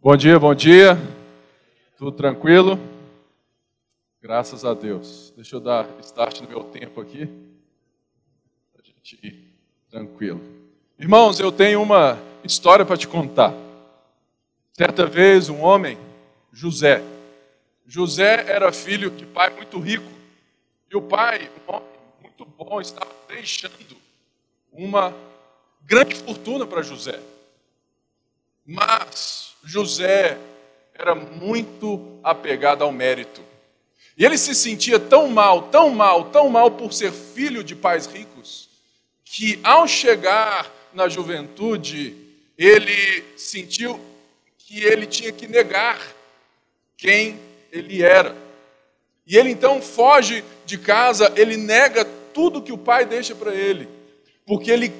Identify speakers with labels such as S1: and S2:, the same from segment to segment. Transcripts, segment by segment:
S1: Bom dia, bom dia. Tudo tranquilo? Graças a Deus. Deixa eu dar start no meu tempo aqui. Para a gente ir tranquilo. Irmãos, eu tenho uma história para te contar. Certa vez, um homem, José. José era filho de pai muito rico. E o pai, um homem muito bom, estava deixando uma grande fortuna para José. Mas José era muito apegado ao mérito. E ele se sentia tão mal, tão mal, tão mal por ser filho de pais ricos, que ao chegar na juventude, ele sentiu que ele tinha que negar quem ele era. E ele então foge de casa, ele nega tudo que o pai deixa para ele, porque ele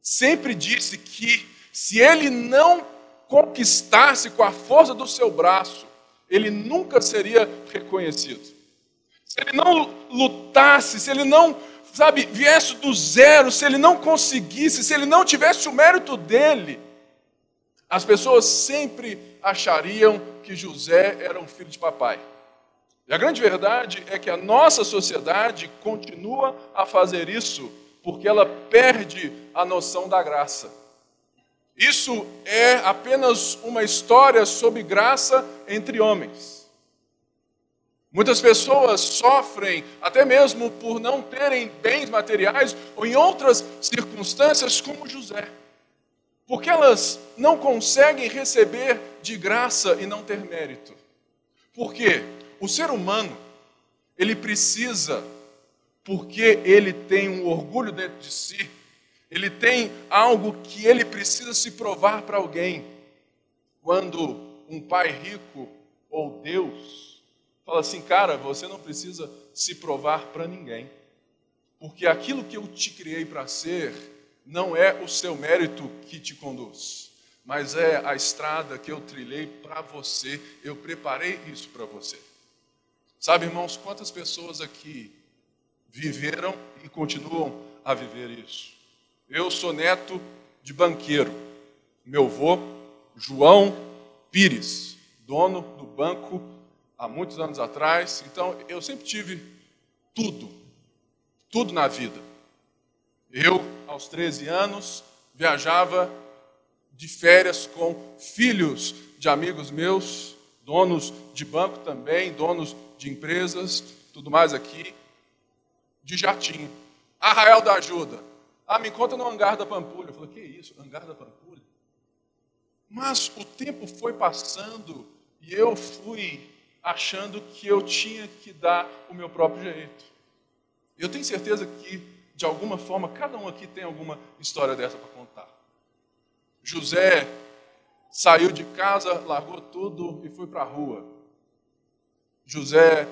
S1: sempre disse que se ele não conquistasse com a força do seu braço, ele nunca seria reconhecido. Se ele não lutasse, se ele não, sabe, viesse do zero, se ele não conseguisse, se ele não tivesse o mérito dele, as pessoas sempre achariam que José era um filho de papai. E a grande verdade é que a nossa sociedade continua a fazer isso porque ela perde a noção da graça. Isso é apenas uma história sobre graça entre homens. Muitas pessoas sofrem até mesmo por não terem bens materiais ou em outras circunstâncias, como José, porque elas não conseguem receber de graça e não ter mérito. Porque o ser humano, ele precisa, porque ele tem um orgulho dentro de si, ele tem algo que ele precisa se provar para alguém. Quando um pai rico ou Deus fala assim, cara, você não precisa se provar para ninguém, porque aquilo que eu te criei para ser não é o seu mérito que te conduz, mas é a estrada que eu trilhei para você, eu preparei isso para você. Sabe, irmãos, quantas pessoas aqui viveram e continuam a viver isso? Eu sou neto de banqueiro. Meu avô, João Pires, dono do banco há muitos anos atrás. Então, eu sempre tive tudo, tudo na vida. Eu, aos 13 anos, viajava de férias com filhos de amigos meus, donos de banco também, donos de empresas, tudo mais aqui, de jatinho. Arraial da Ajuda, ah, me encontra no hangar da Pampulha. Eu falei, que isso, hangar da Pampulha? Mas o tempo foi passando e eu fui achando que eu tinha que dar o meu próprio jeito. Eu tenho certeza que, de alguma forma, cada um aqui tem alguma história dessa para contar. José saiu de casa, largou tudo e foi para a rua. José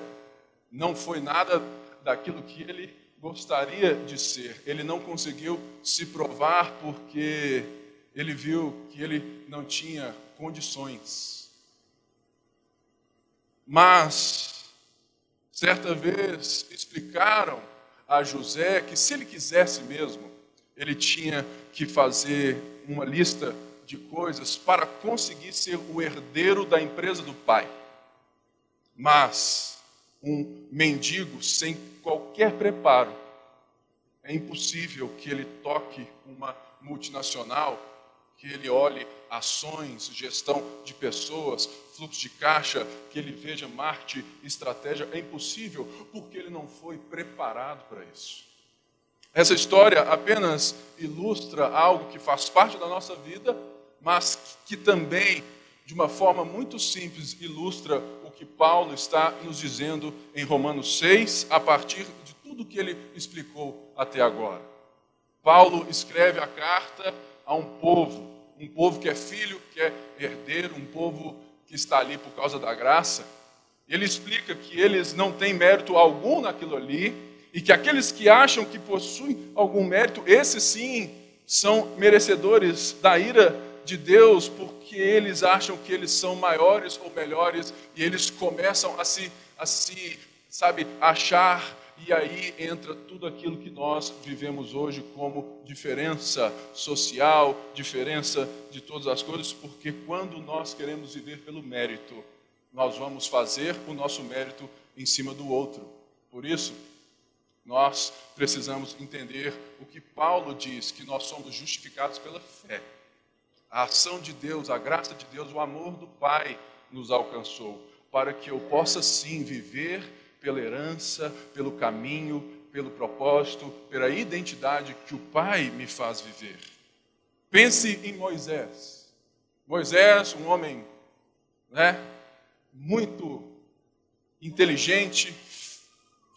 S1: não foi nada daquilo que ele gostaria de ser. Ele não conseguiu se provar porque ele viu que ele não tinha condições. Mas, certa vez, explicaram a José que se ele quisesse mesmo, ele tinha que fazer uma lista de coisas para conseguir ser o herdeiro da empresa do pai. Mas, um mendigo sem qualquer preparo, é impossível que ele toque uma multinacional, que ele olhe ações, gestão de pessoas, fluxo de caixa, que ele veja marketing, estratégia. É impossível porque ele não foi preparado para isso. Essa história apenas ilustra algo que faz parte da nossa vida, mas que também, de uma forma muito simples, ilustra que Paulo está nos dizendo em Romanos 6, a partir de tudo que ele explicou até agora. Paulo escreve a carta a um povo, um povo que é filho, que é herdeiro, um povo que está ali por causa da graça. Ele explica que eles não têm mérito algum naquilo ali e que aqueles que acham que possuem algum mérito, esses sim são merecedores da ira de Deus porque eles acham que eles são maiores ou melhores e eles começam a se, a se sabe, achar e aí entra tudo aquilo que nós vivemos hoje como diferença social, diferença de todas as coisas, porque quando nós queremos viver pelo mérito, nós vamos fazer o nosso mérito em cima do outro. Por isso, nós precisamos entender o que Paulo diz, que nós somos justificados pela fé. A ação de Deus, a graça de Deus, o amor do Pai nos alcançou, para que eu possa sim viver pela herança, pelo caminho, pelo propósito, pela identidade que o Pai me faz viver. Pense em Moisés. Moisés, um homem, né, muito inteligente,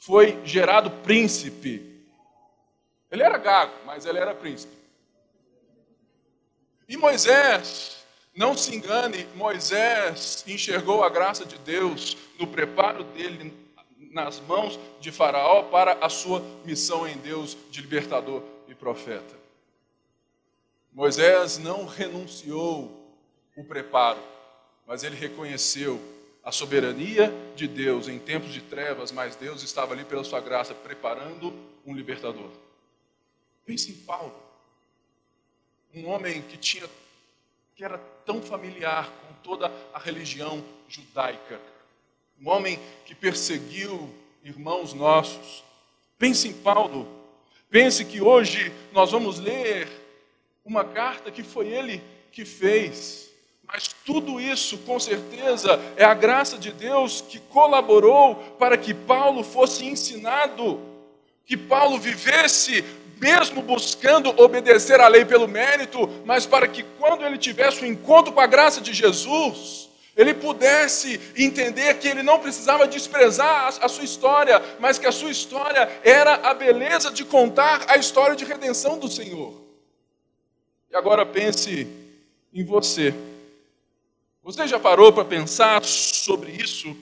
S1: foi gerado príncipe. Ele era gago, mas ele era príncipe. E Moisés, não se engane, Moisés enxergou a graça de Deus no preparo dele nas mãos de Faraó para a sua missão em Deus de libertador e profeta. Moisés não renunciou o preparo, mas ele reconheceu a soberania de Deus em tempos de trevas, mas Deus estava ali pela sua graça preparando um libertador. Pense em Paulo, um homem que tinha que era tão familiar com toda a religião judaica, um homem que perseguiu irmãos nossos. Pense em Paulo. Pense que hoje nós vamos ler uma carta que foi ele que fez. Mas tudo isso, com certeza, é a graça de Deus que colaborou para que Paulo fosse ensinado, que Paulo vivesse mesmo buscando obedecer à lei pelo mérito, mas para que quando ele tivesse o um encontro com a graça de Jesus, ele pudesse entender que ele não precisava desprezar a sua história, mas que a sua história era a beleza de contar a história de redenção do Senhor. E agora pense em você. Você já parou para pensar sobre isso?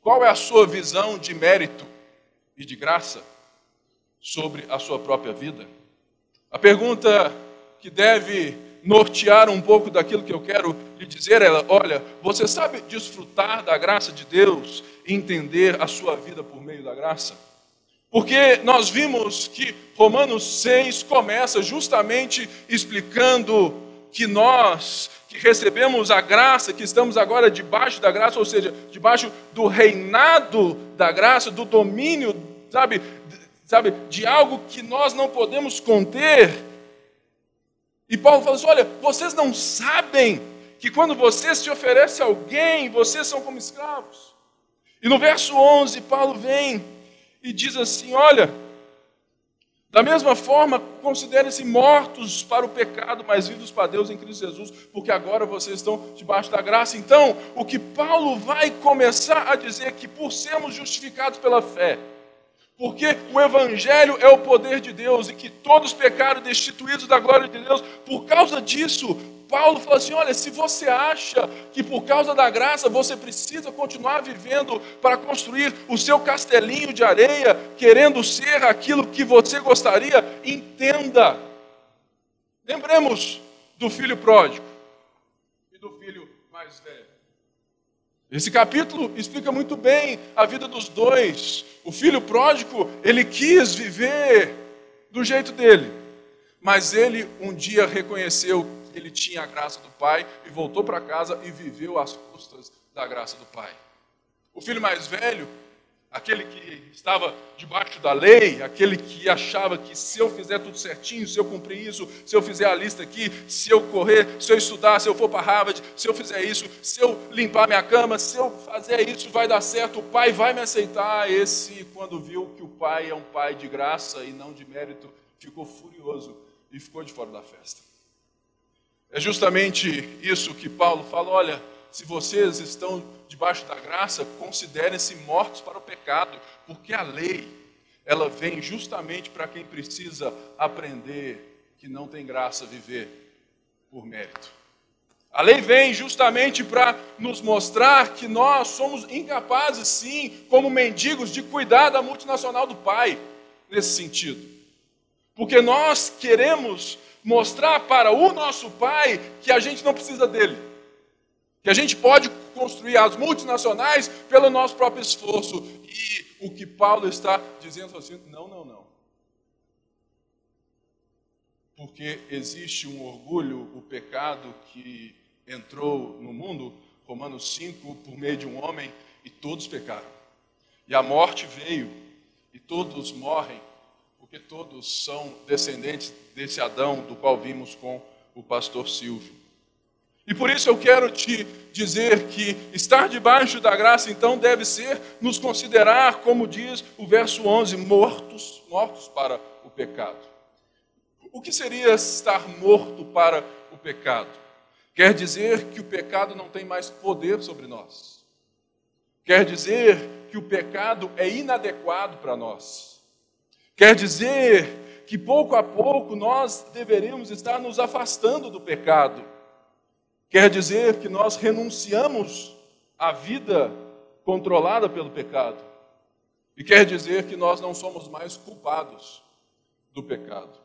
S1: Qual é a sua visão de mérito e de graça sobre a sua própria vida? A pergunta que deve nortear um pouco daquilo que eu quero lhe dizer é: olha, você sabe desfrutar da graça de Deus e entender a sua vida por meio da graça? Porque nós vimos que Romanos 6 começa justamente explicando que nós que recebemos a graça, que estamos agora debaixo da graça, ou seja, debaixo do reinado da graça, do domínio, sabe, sabe, de algo que nós não podemos conter. E Paulo fala assim: olha, vocês não sabem que quando vocês se oferecem a alguém, vocês são como escravos. E no verso 11, Paulo vem e diz assim: olha, da mesma forma, considerem-se mortos para o pecado, mas vivos para Deus em Cristo Jesus, porque agora vocês estão debaixo da graça. Então, o que Paulo vai começar a dizer é que por sermos justificados pela fé, porque o Evangelho é o poder de Deus e que todos pecaram destituídos da glória de Deus, por causa disso, Paulo fala assim: olha, se você acha que por causa da graça você precisa continuar vivendo para construir o seu castelinho de areia, querendo ser aquilo que você gostaria, entenda. Lembremos do filho pródigo e do filho mais velho. Esse capítulo explica muito bem a vida dos dois. O filho pródigo, ele quis viver do jeito dele, mas ele um dia reconheceu ele tinha a graça do pai e voltou para casa e viveu às custas da graça do pai. O filho mais velho, aquele que estava debaixo da lei, aquele que achava que se eu fizer tudo certinho, se eu cumprir isso, se eu fizer a lista aqui, se eu correr, se eu estudar, se eu for para Harvard, se eu fizer isso, se eu limpar minha cama, se eu fazer isso, vai dar certo, o pai vai me aceitar. Esse, quando viu que o pai é um pai de graça e não de mérito, ficou furioso e ficou de fora da festa. É justamente isso que Paulo fala: olha, se vocês estão debaixo da graça, considerem-se mortos para o pecado, porque a lei, ela vem justamente para quem precisa aprender que não tem graça viver por mérito. A lei vem justamente para nos mostrar que nós somos incapazes, sim, como mendigos, de cuidar da multinacional do Pai, nesse sentido. Porque nós queremos mostrar para o nosso Pai que a gente não precisa dele, que a gente pode construir as multinacionais pelo nosso próprio esforço. E o que Paulo está dizendo assim: não, não, não. Porque existe um orgulho, o pecado que entrou no mundo, Romanos 5, por meio de um homem, e todos pecaram. E a morte veio, e todos morrem, porque todos são descendentes desse Adão do qual vimos com o pastor Silvio. E por isso eu quero te dizer que estar debaixo da graça então deve ser nos considerar, como diz o verso 11, mortos, mortos para o pecado. O que seria estar morto para o pecado? Quer dizer que o pecado não tem mais poder sobre nós. Quer dizer que o pecado é inadequado para nós. Quer dizer que pouco a pouco nós deveríamos estar nos afastando do pecado. Quer dizer que nós renunciamos à vida controlada pelo pecado. E quer dizer que nós não somos mais culpados do pecado.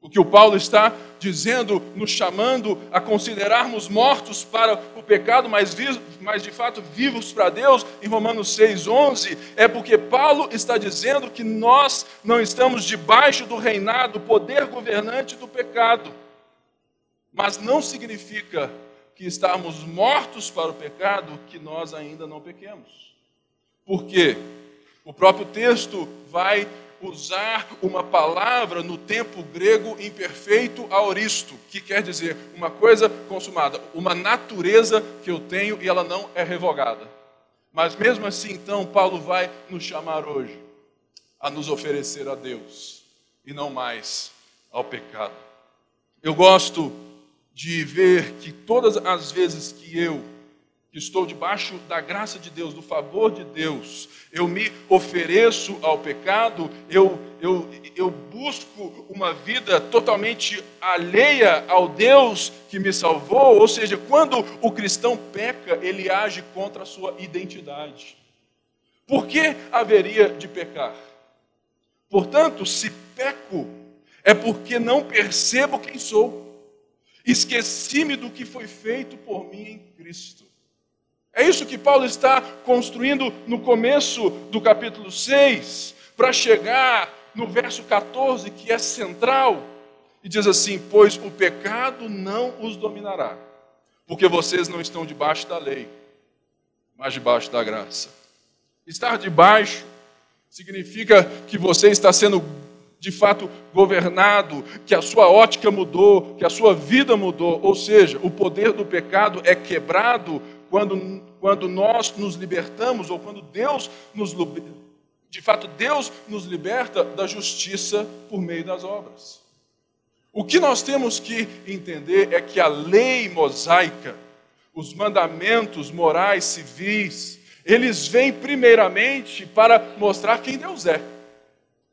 S1: O que o Paulo está dizendo, nos chamando a considerarmos mortos para o pecado, mas, mas de fato vivos para Deus, em Romanos 6,11, é porque Paulo está dizendo que nós não estamos debaixo do reinado, poder governante do pecado. Mas não significa que estarmos mortos para o pecado que nós ainda não pequemos. Por quê? O próprio texto vai usar uma palavra no tempo grego imperfeito aoristo, que quer dizer uma coisa consumada, uma natureza que eu tenho e ela não é revogada. Mas mesmo assim, então, Paulo vai nos chamar hoje a nos oferecer a Deus e não mais ao pecado. Eu gosto de ver que todas as vezes que eu que estou debaixo da graça de Deus, do favor de Deus, eu me ofereço ao pecado, eu, eu, eu busco uma vida totalmente alheia ao Deus que me salvou, ou seja, quando o cristão peca, ele age contra a sua identidade. Por que haveria de pecar? Portanto, se peco, é porque não percebo quem sou, esqueci-me do que foi feito por mim em Cristo. É isso que Paulo está construindo no começo do capítulo 6, para chegar no verso 14, que é central, e diz assim: Pois o pecado não os dominará, porque vocês não estão debaixo da lei, mas debaixo da graça. Estar debaixo significa que você está sendo de fato governado, que a sua ótica mudou, que a sua vida mudou, ou seja, o poder do pecado é quebrado quando, quando nós nos libertamos, ou quando Deus nos de fato Deus nos liberta da justiça por meio das obras. O que nós temos que entender é que a lei mosaica, os mandamentos morais civis, eles vêm primeiramente para mostrar quem Deus é.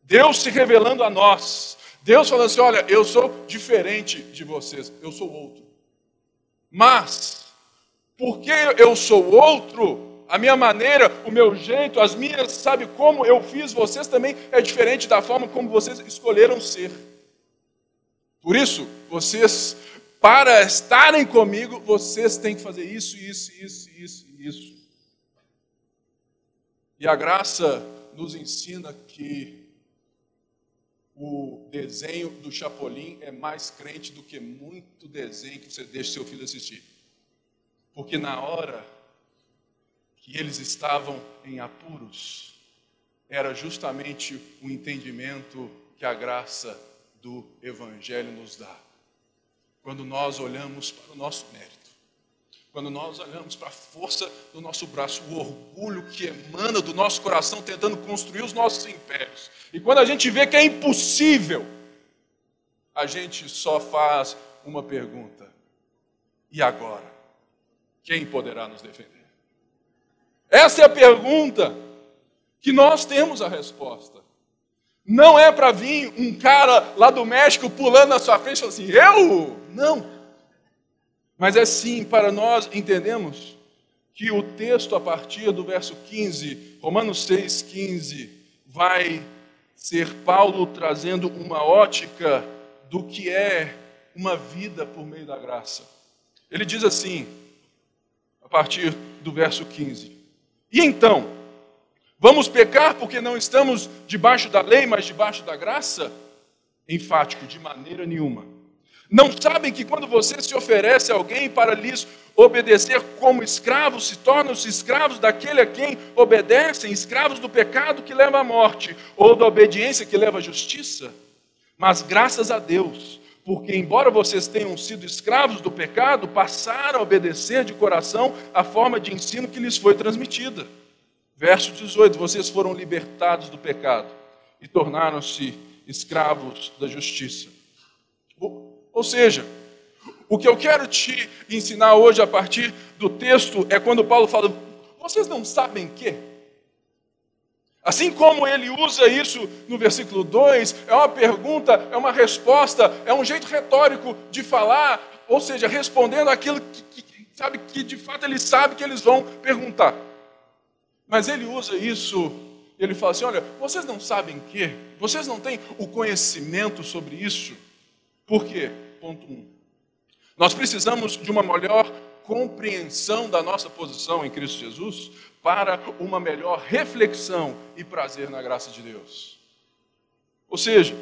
S1: Deus se revelando a nós. Deus falando assim: olha, eu sou diferente de vocês, eu sou outro. Mas porque eu sou outro, a minha maneira, o meu jeito, as minhas, sabe como eu fiz vocês também é diferente da forma como vocês escolheram ser. Por isso, vocês, para estarem comigo, vocês têm que fazer isso, isso, isso, isso, isso. E a graça nos ensina que o desenho do Chapolin é mais crente do que muito desenho que você deixa seu filho assistir. Porque na hora que eles estavam em apuros, era justamente o entendimento que a graça do Evangelho nos dá. Quando nós olhamos para o nosso mérito, quando nós olhamos para a força do nosso braço, o orgulho que emana do nosso coração tentando construir os nossos impérios, e quando a gente vê que é impossível, a gente só faz uma pergunta: e agora? quem poderá nos defender? Essa é a pergunta que nós temos a resposta. Não é para vir um cara lá do México pulando na sua frente e falar assim, eu? Não. Mas é sim para nós entendemos que o texto a partir do verso 15, Romanos 6, 15, vai ser Paulo trazendo uma ótica do que é uma vida por meio da graça. Ele diz assim: partir do verso 15. E então, vamos pecar porque não estamos debaixo da lei, mas debaixo da graça? Enfático, de maneira nenhuma. Não sabem que quando você se oferece a alguém para lhes obedecer como escravos, se tornam-se escravos daquele a quem obedecem, escravos do pecado que leva à morte, ou da obediência que leva à justiça? Mas graças a Deus, porque, embora vocês tenham sido escravos do pecado, passaram a obedecer de coração a forma de ensino que lhes foi transmitida. Verso 18: Vocês foram libertados do pecado e tornaram-se escravos da justiça. Ou seja, o que eu quero te ensinar hoje a partir do texto é quando Paulo fala: vocês não sabem que? Assim como ele usa isso no versículo 2, é uma pergunta, é uma resposta, é um jeito retórico de falar, ou seja, respondendo aquilo que, que, sabe, que de fato ele sabe que eles vão perguntar. Mas ele usa isso, ele fala assim: olha, vocês não sabem que? Vocês não têm o conhecimento sobre isso? Por quê? Ponto 1. Nós precisamos de uma melhor compreensão da nossa posição em Cristo Jesus para uma melhor reflexão e prazer na graça de Deus. Ou seja,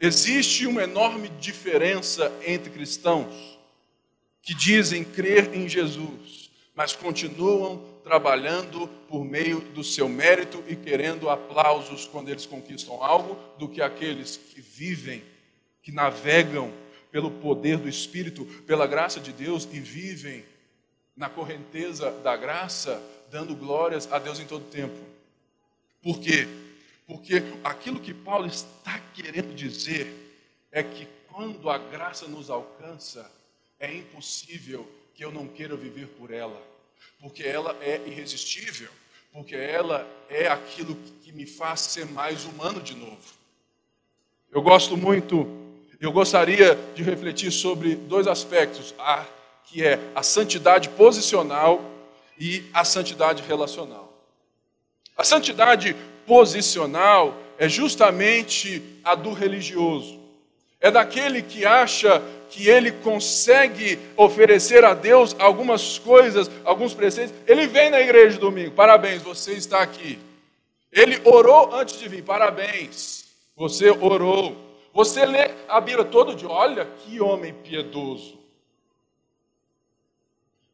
S1: existe uma enorme diferença entre cristãos que dizem crer em Jesus, mas continuam trabalhando por meio do seu mérito e querendo aplausos quando eles conquistam algo, do que aqueles que vivem, que navegam pelo poder do Espírito, pela graça de Deus e vivem na correnteza da graça, dando glórias a Deus em todo tempo. Por quê? Porque aquilo que Paulo está querendo dizer é que quando a graça nos alcança, é impossível que eu não queira viver por ela, porque ela é irresistível, porque ela é aquilo que me faz ser mais humano de novo. Eu gosto muito, eu gostaria de refletir sobre dois aspectos, a, que é a santidade posicional e a santidade relacional. A santidade posicional é justamente a do religioso. É daquele que acha que ele consegue oferecer a Deus algumas coisas, alguns presentes. Ele vem na igreja domingo, parabéns, você está aqui. Ele orou antes de vir, parabéns, você orou. Você lê a Bíblia todo dia, olha que homem piedoso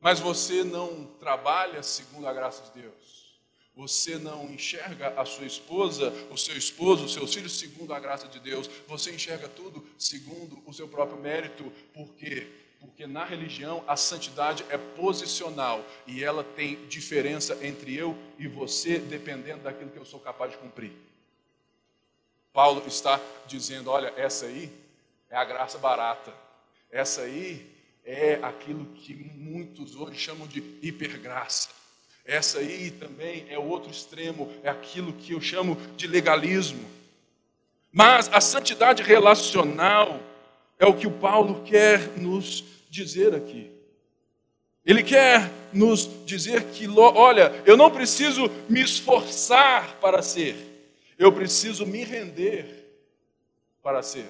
S1: mas você não trabalha segundo a graça de Deus. Você não enxerga a sua esposa, o seu esposo, os seus filhos segundo a graça de Deus. Você enxerga tudo segundo o seu próprio mérito. Por quê? Porque na religião a santidade é posicional e ela tem diferença entre eu e você, dependendo daquilo que eu sou capaz de cumprir. Paulo está dizendo: olha, essa aí é a graça barata. Essa aí é aquilo que muitos hoje chamam de hipergraça. Essa aí também é o outro extremo, é aquilo que eu chamo de legalismo. Mas a santidade relacional é o que o Paulo quer nos dizer aqui. Ele quer nos dizer que, olha, eu não preciso me esforçar para ser, eu preciso me render para ser.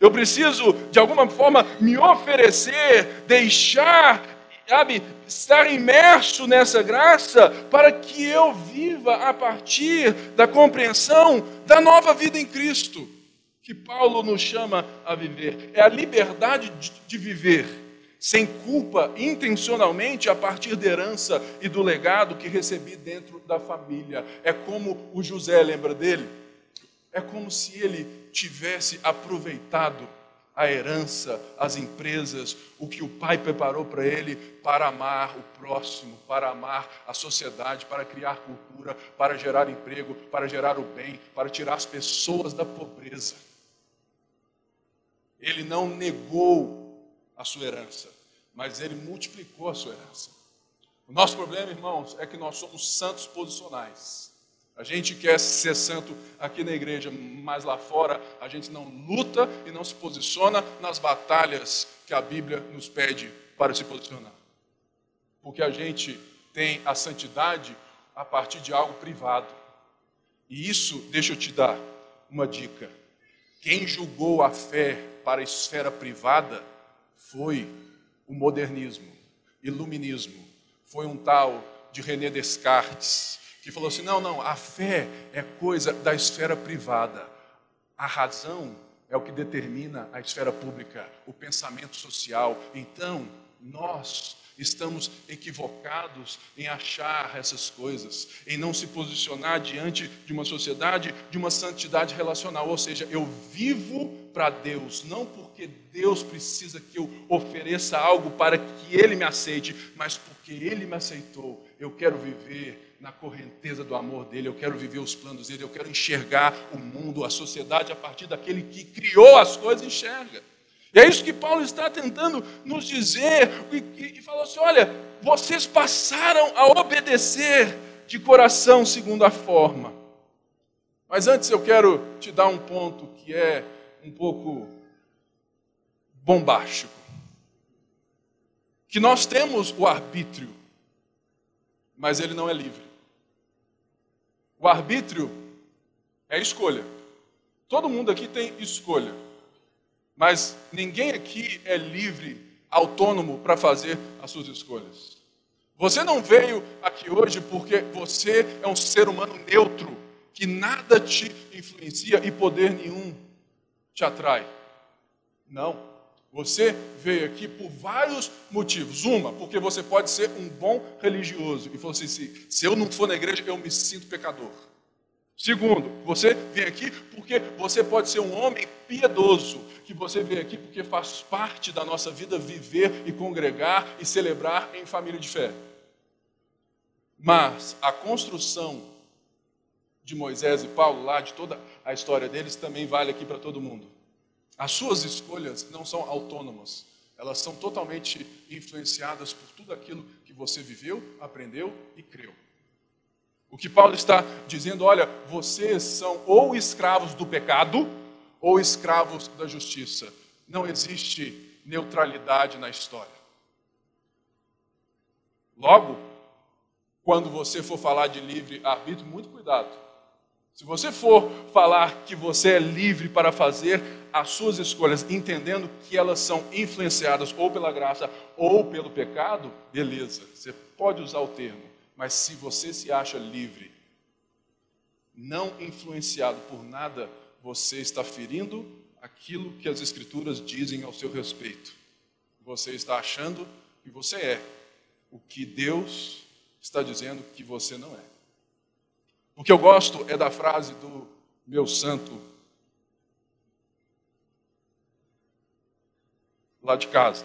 S1: Eu preciso, de alguma forma, me oferecer, deixar, sabe, estar imerso nessa graça para que eu viva a partir da compreensão da nova vida em Cristo, que Paulo nos chama a viver. É a liberdade de viver sem culpa, intencionalmente, a partir da herança e do legado que recebi dentro da família. É como o José, lembra dele? É como se ele tivesse aproveitado a herança, as empresas, o que o pai preparou para ele para amar o próximo, para amar a sociedade, para criar cultura, para gerar emprego, para gerar o bem, para tirar as pessoas da pobreza. Ele não negou a sua herança, mas ele multiplicou a sua herança. O nosso problema, irmãos, é que nós somos santos posicionais. A gente quer ser santo aqui na igreja, mas lá fora a gente não luta e não se posiciona nas batalhas que a Bíblia nos pede para se posicionar. Porque a gente tem a santidade a partir de algo privado. E isso, deixa eu te dar uma dica. Quem julgou a fé para a esfera privada foi o modernismo, iluminismo, foi um tal de René Descartes, que falou assim: não, não, a fé é coisa da esfera privada, a razão é o que determina a esfera pública, o pensamento social. Então, nós estamos equivocados em achar essas coisas, em não se posicionar diante de uma sociedade de uma santidade relacional, ou seja, eu vivo para Deus, não porque Deus precisa que eu ofereça algo para que Ele me aceite, mas porque Ele me aceitou. Eu quero viver na correnteza do amor dele, eu quero viver os planos dele, eu quero enxergar o mundo, a sociedade a partir daquele que criou as coisas, enxerga. E é isso que Paulo está tentando nos dizer, e, e falou assim: olha, vocês passaram a obedecer de coração segundo a forma. Mas antes eu quero te dar um ponto que é um pouco bombástico. Que nós temos o arbítrio, mas ele não é livre. O arbítrio é escolha. Todo mundo aqui tem escolha. Mas ninguém aqui é livre, autônomo para fazer as suas escolhas. Você não veio aqui hoje porque você é um ser humano neutro, que nada te influencia e poder nenhum te atrai. Não. Você veio aqui por vários motivos. Uma, porque você pode ser um bom religioso e falou assim: se eu não for na igreja, eu me sinto pecador. Segundo, você vem aqui porque você pode ser um homem piedoso, que você vem aqui porque faz parte da nossa vida viver e congregar e celebrar em família de fé. Mas a construção de Moisés e Paulo, lá de toda a história deles, também vale aqui para todo mundo. As suas escolhas não são autônomas, elas são totalmente influenciadas por tudo aquilo que você viveu, aprendeu e creu. O que Paulo está dizendo, olha, vocês são ou escravos do pecado ou escravos da justiça. Não existe neutralidade na história. Logo, quando você for falar de livre arbítrio, muito cuidado. Se você for falar que você é livre para fazer as suas escolhas, entendendo que elas são influenciadas ou pela graça ou pelo pecado, beleza, você pode usar o termo. Mas se você se acha livre, não influenciado por nada, você está ferindo aquilo que as Escrituras dizem ao seu respeito. Você está achando que você é o que Deus está dizendo que você não é. O que eu gosto é da frase do meu santo lá de casa,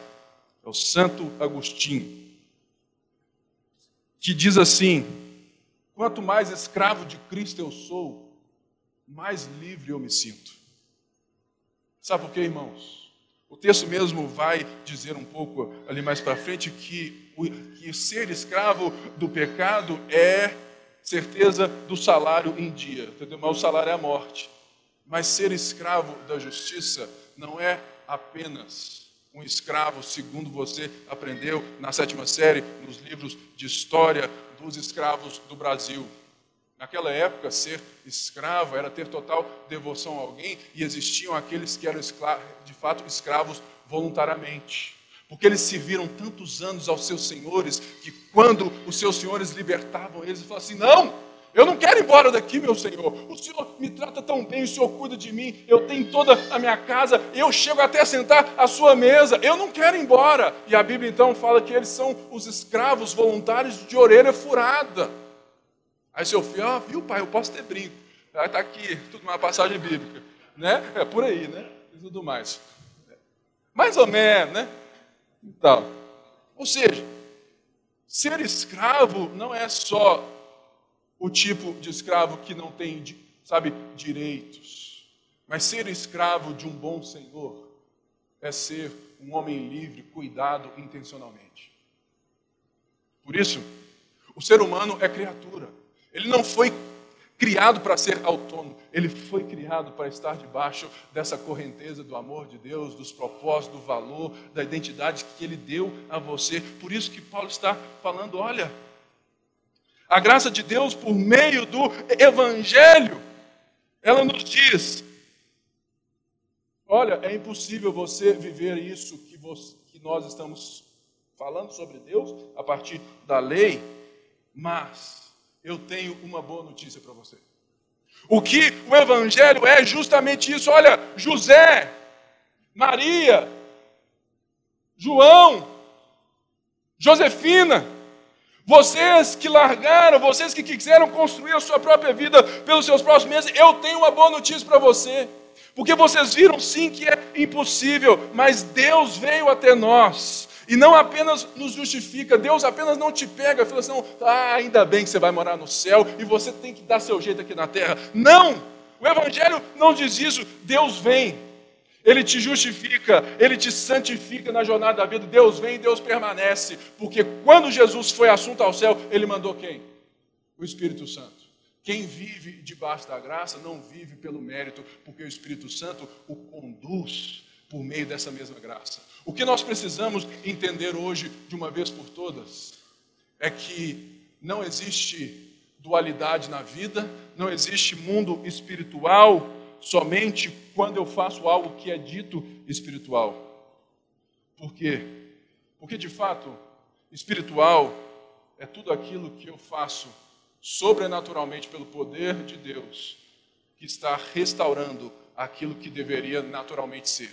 S1: é o Santo Agostinho que diz assim: quanto mais escravo de Cristo eu sou, mais livre eu me sinto. Sabe por quê, irmãos? O texto mesmo vai dizer um pouco ali mais para frente que, que ser escravo do pecado é certeza do salário em dia, entendeu? mas o salário é a morte. Mas ser escravo da justiça não é apenas um escravo, segundo você aprendeu na sétima série, nos livros de história dos escravos do Brasil. Naquela época, ser escravo era ter total devoção a alguém e existiam aqueles que eram de fato escravos voluntariamente. Porque eles serviram tantos anos aos seus senhores que quando os seus senhores libertavam eles, eles falavam assim: não, eu não quero ir embora daqui, meu Senhor. O Senhor me trata tão bem, o Senhor cuida de mim. Eu tenho toda a minha casa, eu chego até a sentar à sua mesa. Eu não quero ir embora. E a Bíblia então fala que eles são os escravos voluntários de orelha furada. Aí seu filho, ah, viu, pai, eu posso ter brinco. Aí está aqui, tudo uma passagem bíblica. Né? É por aí, né? E tudo mais. Mais ou menos, né? Então, ou seja, ser escravo não é só o tipo de escravo que não tem, sabe, direitos. Mas ser escravo de um bom senhor é ser um homem livre, cuidado intencionalmente. Por isso, o ser humano é criatura. Ele não foi criado para ser autônomo, ele foi criado para estar debaixo dessa correnteza do amor de Deus, dos propósitos, do valor, da identidade que ele deu a você. Por isso que Paulo está falando, olha, a graça de Deus por meio do Evangelho, ela nos diz: olha, é impossível você viver isso que, você, que nós estamos falando sobre Deus a partir da lei, mas eu tenho uma boa notícia para você. O que o Evangelho é justamente isso. Olha, José, Maria, João, Josefina, vocês que largaram, vocês que quiseram construir a sua própria vida pelos seus próximos meses, eu tenho uma boa notícia para você. Porque vocês viram sim que é impossível, mas Deus veio até nós. E não apenas nos justifica, Deus apenas não te pega e fala assim: ah, ainda bem que você vai morar no céu e você tem que dar seu jeito aqui na terra. Não! O Evangelho não diz isso. Deus vem, Ele te justifica, Ele te santifica na jornada da vida. Deus vem e Deus permanece. Porque quando Jesus foi assunto ao céu, Ele mandou quem? O Espírito Santo. Quem vive debaixo da graça não vive pelo mérito, porque o Espírito Santo o conduz por meio dessa mesma graça. O que nós precisamos entender hoje, de uma vez por todas, é que não existe dualidade na vida, não existe mundo espiritual somente quando eu faço algo que é dito espiritual. Por quê? Porque de fato, espiritual é tudo aquilo que eu faço sobrenaturalmente pelo poder de Deus, que está restaurando aquilo que deveria naturalmente ser.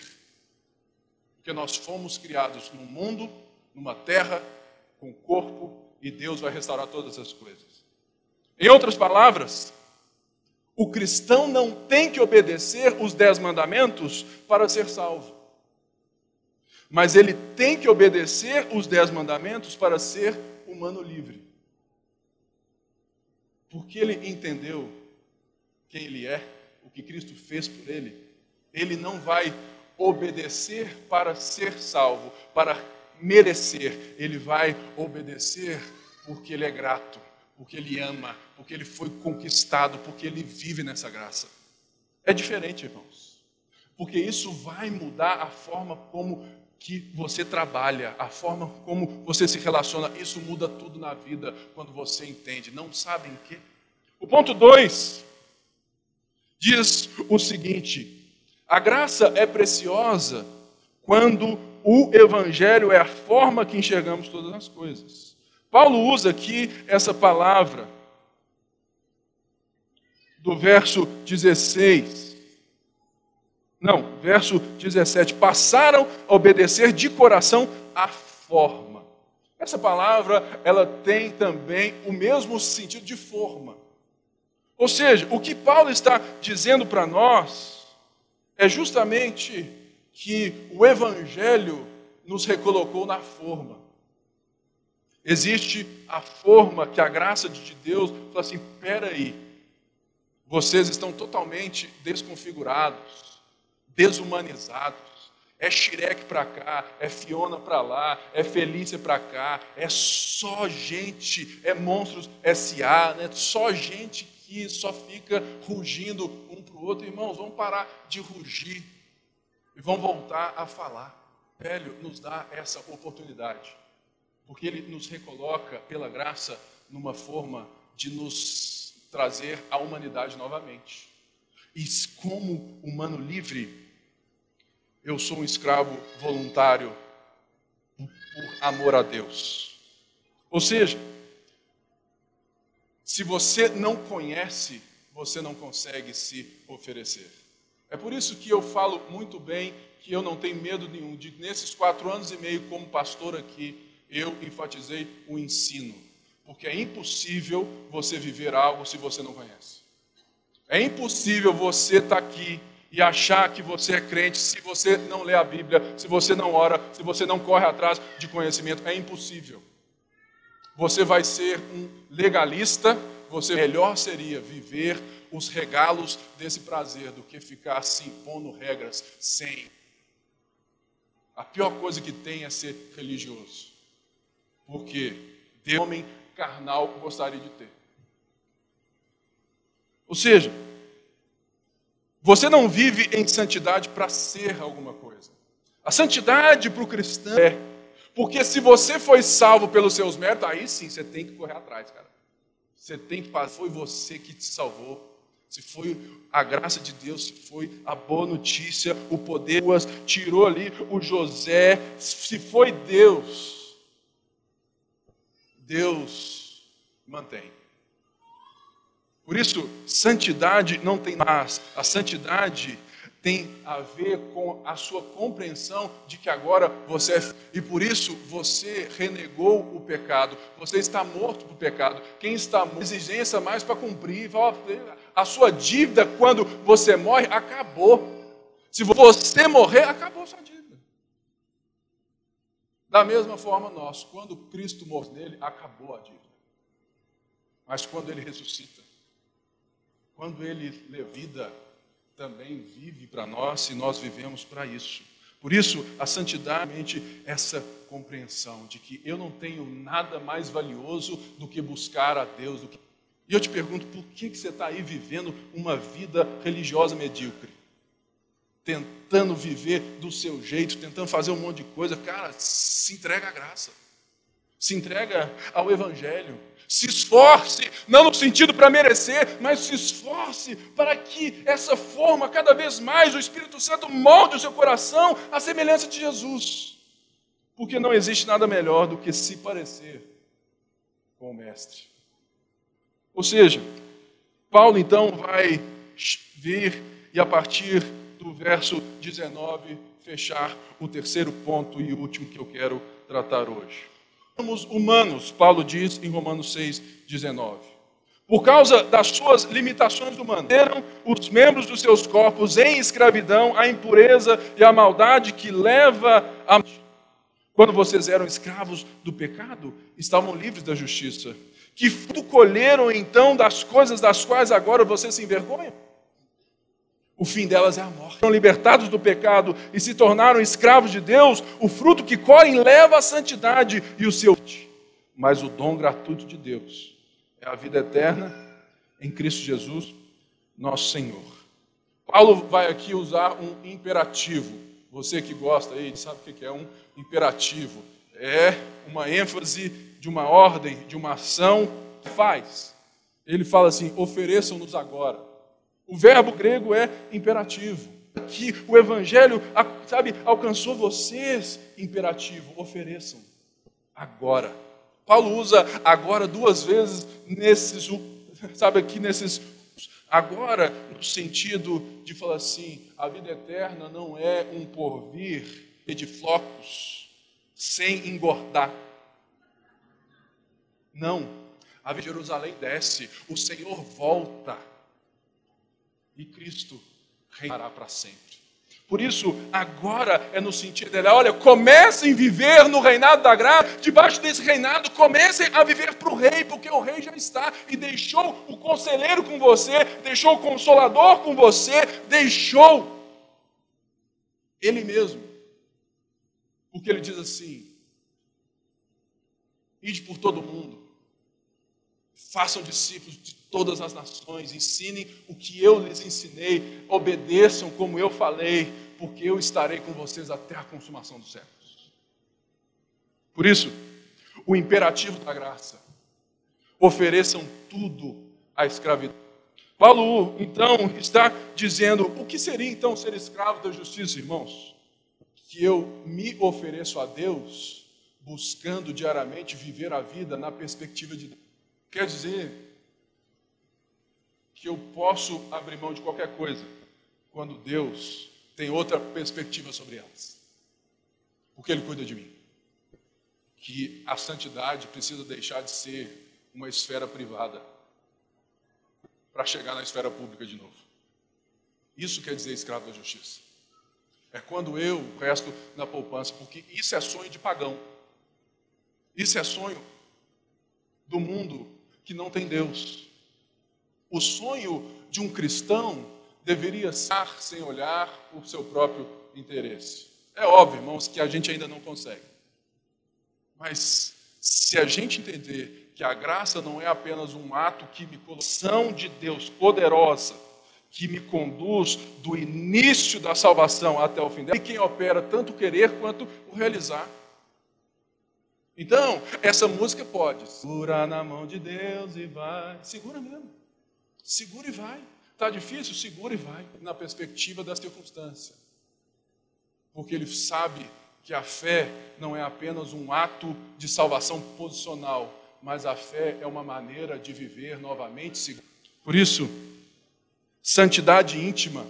S1: Porque nós fomos criados num mundo, numa terra, com corpo, e Deus vai restaurar todas as coisas. Em outras palavras, o cristão não tem que obedecer os dez mandamentos para ser salvo. Mas ele tem que obedecer os dez mandamentos para ser humano livre. Porque ele entendeu quem ele é, o que Cristo fez por ele, ele não vai obedecer para ser salvo, para merecer, ele vai obedecer porque ele é grato, porque ele ama, porque ele foi conquistado, porque ele vive nessa graça. É diferente, irmãos, porque isso vai mudar a forma como que você trabalha, a forma como você se relaciona, isso muda tudo na vida quando você entende. Não sabem que? O ponto 2 diz o seguinte: a graça é preciosa quando o Evangelho é a forma que enxergamos todas as coisas. Paulo usa aqui essa palavra do verso 16. Não, verso 17. Passaram a obedecer de coração a forma. Essa palavra, ela tem também o mesmo sentido de forma. Ou seja, o que Paulo está dizendo para nós é justamente que o Evangelho nos recolocou na forma. Existe a forma que a graça de Deus fala assim: peraí, vocês estão totalmente desconfigurados, desumanizados. É Shrek para cá, é Fiona para lá, é Felícia para cá, é só gente, é monstros SA, né? só gente que só fica rugindo um para o outro. Irmãos, vamos parar de rugir e vamos voltar a falar. Velho nos dá essa oportunidade, porque ele nos recoloca, pela graça, numa forma de nos trazer a humanidade novamente. E como humano livre, eu sou um escravo voluntário por amor a Deus. Ou seja, se você não conhece, você não consegue se oferecer. É por isso que eu falo muito bem que eu não tenho medo nenhum de, nesses quatro anos e meio como pastor aqui, eu enfatizei o ensino. Porque é impossível você viver algo se você não conhece. É impossível você estar tá aqui e achar que você é crente se você não lê a Bíblia, se você não ora, se você não corre atrás de conhecimento. É impossível você vai ser um legalista, você melhor seria viver os regalos desse prazer do que ficar se impondo regras sem. A pior coisa que tem é ser religioso. Porque Deus, homem carnal, gostaria de ter. Ou seja, você não vive em santidade para ser alguma coisa. A santidade para o cristão é porque se você foi salvo pelos seus méritos, aí sim você tem que correr atrás, cara. Você tem que fazer. Foi você que te salvou. Se foi a graça de Deus, se foi a boa notícia, o poder, tirou ali o José, se foi Deus, Deus mantém. Por isso, santidade não tem mais. A santidade tem a ver com a sua compreensão de que agora você é e por isso você renegou o pecado. Você está morto para o pecado. Quem está morto, exigência mais para cumprir. A sua dívida quando você morre acabou. Se você morrer, acabou sua dívida. Da mesma forma nós, quando Cristo morre nele, acabou a dívida. Mas quando ele ressuscita, quando ele lê vida, também vive para nós e nós vivemos para isso. Por isso, a santidade é essa compreensão de que eu não tenho nada mais valioso do que buscar a Deus. E eu te pergunto, por que, que você está aí vivendo uma vida religiosa medíocre? Tentando viver do seu jeito, tentando fazer um monte de coisa. Cara, se entrega à graça. Se entrega ao Evangelho se esforce, não no sentido para merecer, mas se esforce para que essa forma, cada vez mais, o Espírito Santo molde o seu coração à semelhança de Jesus. Porque não existe nada melhor do que se parecer com o Mestre. Ou seja, Paulo então vai vir e a partir verso 19 fechar o terceiro ponto e último que eu quero tratar hoje somos humanos, Paulo diz em Romanos 6, 19. Por causa das suas limitações humanas, eram os membros dos seus corpos em escravidão à impureza e à maldade que leva a. Quando vocês eram escravos do pecado, estavam livres da justiça. Que colheram então das coisas das quais agora vocês se envergonham? O fim delas é a morte. Foram libertados do pecado e se tornaram escravos de Deus. O fruto que colhem leva à santidade e o seu. Mas o dom gratuito de Deus é a vida eterna em Cristo Jesus, nosso Senhor. Paulo vai aqui usar um imperativo. Você que gosta aí, sabe o que é um imperativo? É uma ênfase de uma ordem, de uma ação. Faz. Ele fala assim: ofereçam-nos agora. O verbo grego é imperativo. Que o evangelho, sabe, alcançou vocês, imperativo, ofereçam agora. Paulo usa agora duas vezes nesses, sabe aqui nesses agora no sentido de falar assim, a vida eterna não é um porvir de flocos sem engordar. Não. A Jerusalém desce, o Senhor volta e Cristo reinará para sempre. Por isso, agora é no sentido dele, olha, comecem a viver no reinado da graça, debaixo desse reinado, comecem a viver para o rei, porque o rei já está e deixou o conselheiro com você, deixou o consolador com você, deixou ele mesmo. Porque ele diz assim: ide por todo mundo, façam discípulos de todas as nações, ensinem o que eu lhes ensinei, obedeçam como eu falei, porque eu estarei com vocês até a consumação dos séculos. Por isso, o imperativo da graça, ofereçam tudo à escravidão. Paulo, então, está dizendo: o que seria então ser escravo da justiça, irmãos? Que eu me ofereço a Deus, buscando diariamente viver a vida na perspectiva de Deus. Quer dizer que eu posso abrir mão de qualquer coisa quando Deus tem outra perspectiva sobre elas. Porque Ele cuida de mim. Que a santidade precisa deixar de ser uma esfera privada para chegar na esfera pública de novo. Isso quer dizer escravo da justiça. É quando eu resto na poupança, porque isso é sonho de pagão. Isso é sonho do mundo que não tem Deus. O sonho de um cristão deveria ser sem olhar o seu próprio interesse. É óbvio, irmãos, que a gente ainda não consegue. Mas se a gente entender que a graça não é apenas um ato que me colocação de Deus poderosa, que me conduz do início da salvação até o fim dela, e quem opera tanto o querer quanto o realizar. Então, essa música pode segurar na mão de Deus e vai, segura mesmo. Segura e vai. Está difícil? Segura e vai. Na perspectiva da circunstância. Porque ele sabe que a fé não é apenas um ato de salvação posicional, mas a fé é uma maneira de viver novamente. Por isso, santidade íntima,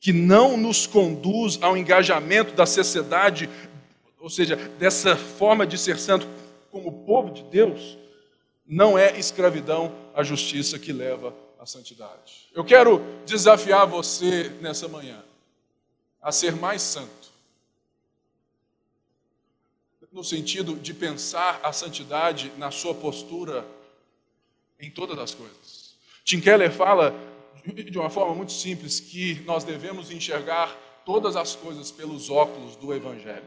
S1: que não nos conduz ao engajamento da sociedade, ou seja, dessa forma de ser santo como povo de Deus, não é escravidão à justiça que leva à santidade. Eu quero desafiar você nessa manhã a ser mais santo no sentido de pensar a santidade na sua postura em todas as coisas. Tim Keller fala de uma forma muito simples que nós devemos enxergar todas as coisas pelos óculos do Evangelho.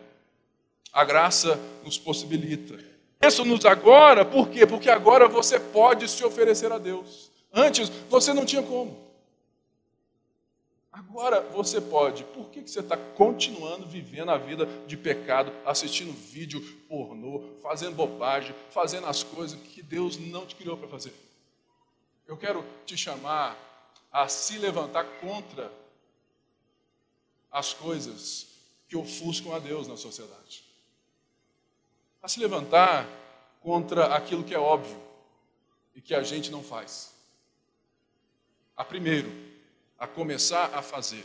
S1: A graça nos possibilita. Pensa-nos agora, por quê? Porque agora você pode se oferecer a Deus. Antes você não tinha como. Agora você pode. Por que você está continuando vivendo a vida de pecado, assistindo vídeo pornô, fazendo bobagem, fazendo as coisas que Deus não te criou para fazer? Eu quero te chamar a se levantar contra as coisas que ofuscam a Deus na sociedade. A se levantar contra aquilo que é óbvio e que a gente não faz. A primeiro, a começar a fazer.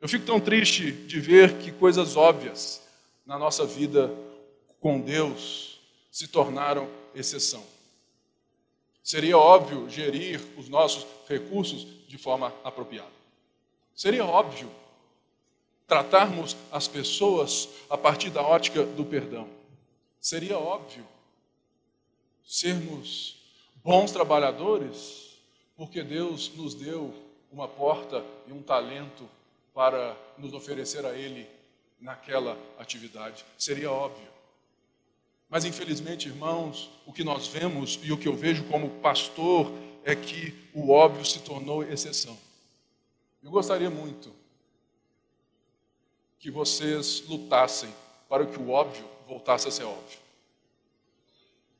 S1: Eu fico tão triste de ver que coisas óbvias na nossa vida com Deus se tornaram exceção. Seria óbvio gerir os nossos recursos de forma apropriada. Seria óbvio tratarmos as pessoas a partir da ótica do perdão. Seria óbvio sermos bons trabalhadores, porque Deus nos deu uma porta e um talento para nos oferecer a Ele naquela atividade. Seria óbvio. Mas infelizmente, irmãos, o que nós vemos e o que eu vejo como pastor é que o óbvio se tornou exceção. Eu gostaria muito que vocês lutassem para que o óbvio voltasse a ser óbvio.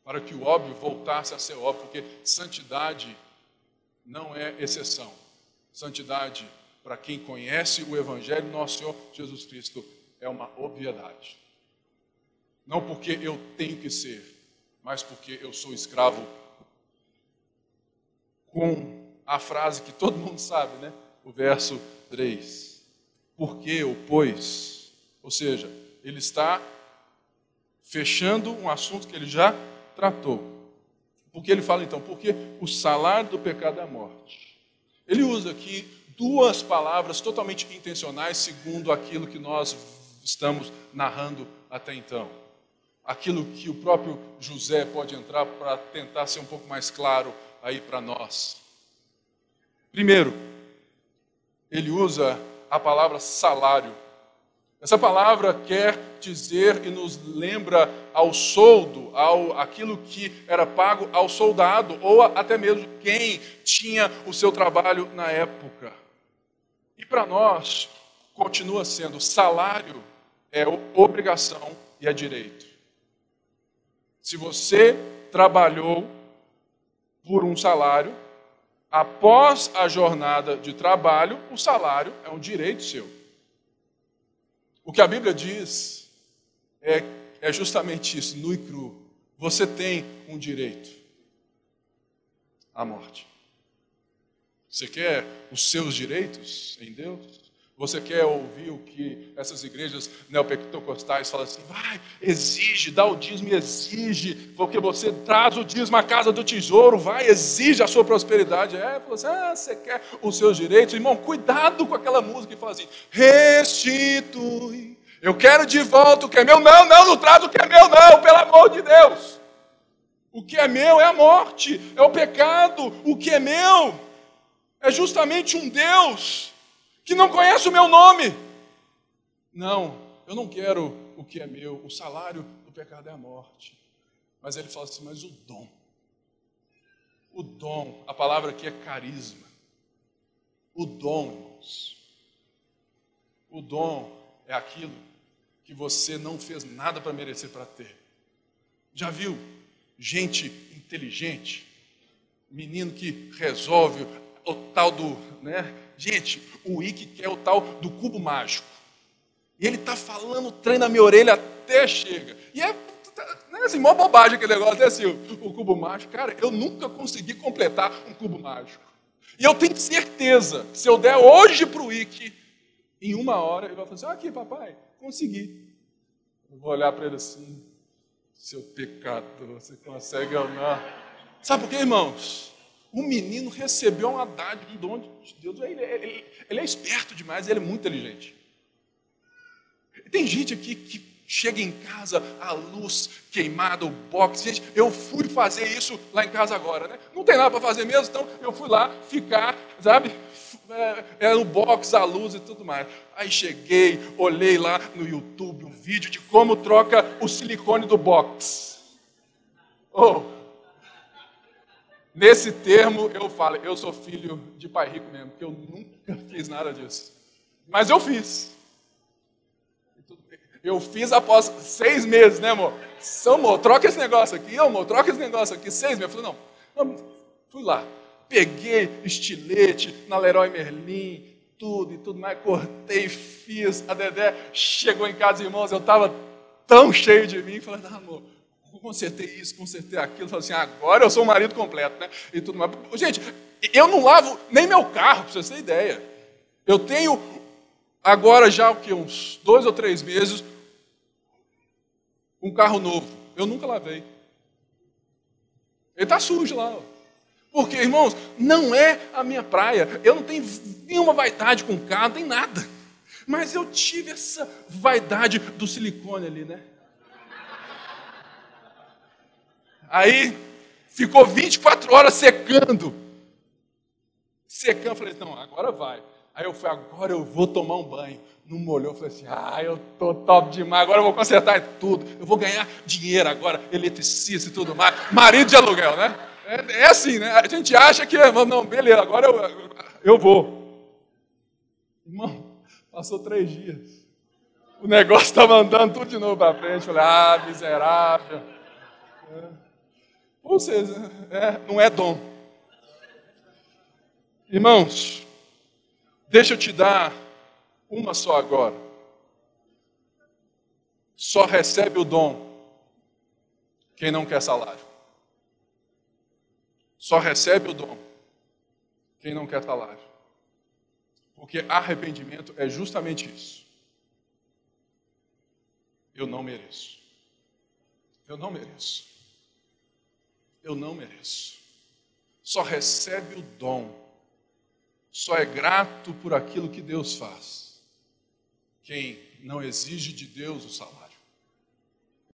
S1: Para que o óbvio voltasse a ser óbvio, porque santidade não é exceção. Santidade, para quem conhece o Evangelho nosso Senhor Jesus Cristo, é uma obviedade. Não porque eu tenho que ser, mas porque eu sou escravo. Com a frase que todo mundo sabe, né? O verso 3. Porque eu, pois, ou seja, ele está fechando um assunto que ele já tratou. Porque ele fala então, porque o salário do pecado é a morte. Ele usa aqui duas palavras totalmente intencionais, segundo aquilo que nós estamos narrando até então. Aquilo que o próprio José pode entrar para tentar ser um pouco mais claro aí para nós. Primeiro, ele usa a palavra salário essa palavra quer dizer e nos lembra ao soldo, ao aquilo que era pago ao soldado ou até mesmo quem tinha o seu trabalho na época. E para nós continua sendo salário é obrigação e é direito. Se você trabalhou por um salário, após a jornada de trabalho, o salário é um direito seu. O que a Bíblia diz é, é justamente isso, nu e cru. Você tem um direito à morte. Você quer os seus direitos em Deus? Você quer ouvir o que essas igrejas neopentecostais falam assim? Vai, exige, dá o dízimo exige, porque você traz o dízimo à casa do tesouro, vai, exige a sua prosperidade. É, você, ah, você quer os seus direitos? Irmão, cuidado com aquela música que fala assim: restitui, eu quero de volta o que é meu. Não, não, não traz o que é meu, não, pelo amor de Deus. O que é meu é a morte, é o pecado. O que é meu é justamente um Deus que não conhece o meu nome. Não, eu não quero o que é meu. O salário do pecado é a morte. Mas ele fala assim: mas o dom. O dom, a palavra aqui é carisma. O dom, irmãos. O dom é aquilo que você não fez nada para merecer para ter. Já viu gente inteligente, menino que resolve o tal do, né, Gente, o Ike quer o tal do cubo mágico. E ele está falando, trem na minha orelha até chega. E é, é assim, mó bobagem aquele negócio, é assim, o, o cubo mágico. Cara, eu nunca consegui completar um cubo mágico. E eu tenho certeza se eu der hoje para o em uma hora, ele vai falar assim: aqui, papai, consegui. Eu vou olhar para ele assim, seu pecador, você consegue ou não? Sabe por quê, irmãos? O menino recebeu uma dádiva, um dom de Deus. Ele, ele, ele é esperto demais, ele é muito inteligente. Tem gente aqui que chega em casa, a luz queimada, o box. Gente, eu fui fazer isso lá em casa agora, né? Não tem nada para fazer mesmo, então eu fui lá ficar, sabe? É, é o box, a luz e tudo mais. Aí cheguei, olhei lá no YouTube um vídeo de como troca o silicone do box. Oh, nesse termo eu falo, eu sou filho de pai rico mesmo, porque eu nunca fiz nada disso. Mas eu fiz. Eu fiz após seis meses, né, amor? Amor, troca esse negócio aqui, amor, troca esse negócio aqui. Seis meses. Eu falei, não, não fui lá. Peguei estilete na Leroy Merlin, tudo e tudo mais, cortei, fiz. A Dedé chegou em casa, irmãos, eu estava tão cheio de mim, falei, não, amor, consertei isso, consertei aquilo. Falei assim, agora eu sou o marido completo, né? E tudo mais. Gente, eu não lavo nem meu carro, para vocês terem ideia. Eu tenho agora já o que uns dois ou três meses um carro novo. Eu nunca lavei. Ele está sujo lá. Porque, irmãos, não é a minha praia. Eu não tenho nenhuma vaidade com carro, não tem nada. Mas eu tive essa vaidade do silicone ali, né? Aí ficou 24 horas secando. Secando, eu falei, não, agora vai. Aí eu falei, agora eu vou tomar um banho não molhou, falei assim: ah, eu tô top demais, agora eu vou consertar tudo, eu vou ganhar dinheiro agora, eletricista e tudo mais, marido de aluguel, né? É, é assim, né? A gente acha que, não, beleza, agora eu, eu vou. Irmão, passou três dias. O negócio estava andando tudo de novo para frente. Falei, ah, miserável. É. Ou seja, é, não é dom. Irmãos, deixa eu te dar uma só agora. Só recebe o dom quem não quer salário. Só recebe o dom quem não quer salário. Porque arrependimento é justamente isso. Eu não mereço. Eu não mereço. Eu não mereço. Só recebe o dom. Só é grato por aquilo que Deus faz quem não exige de Deus o salário.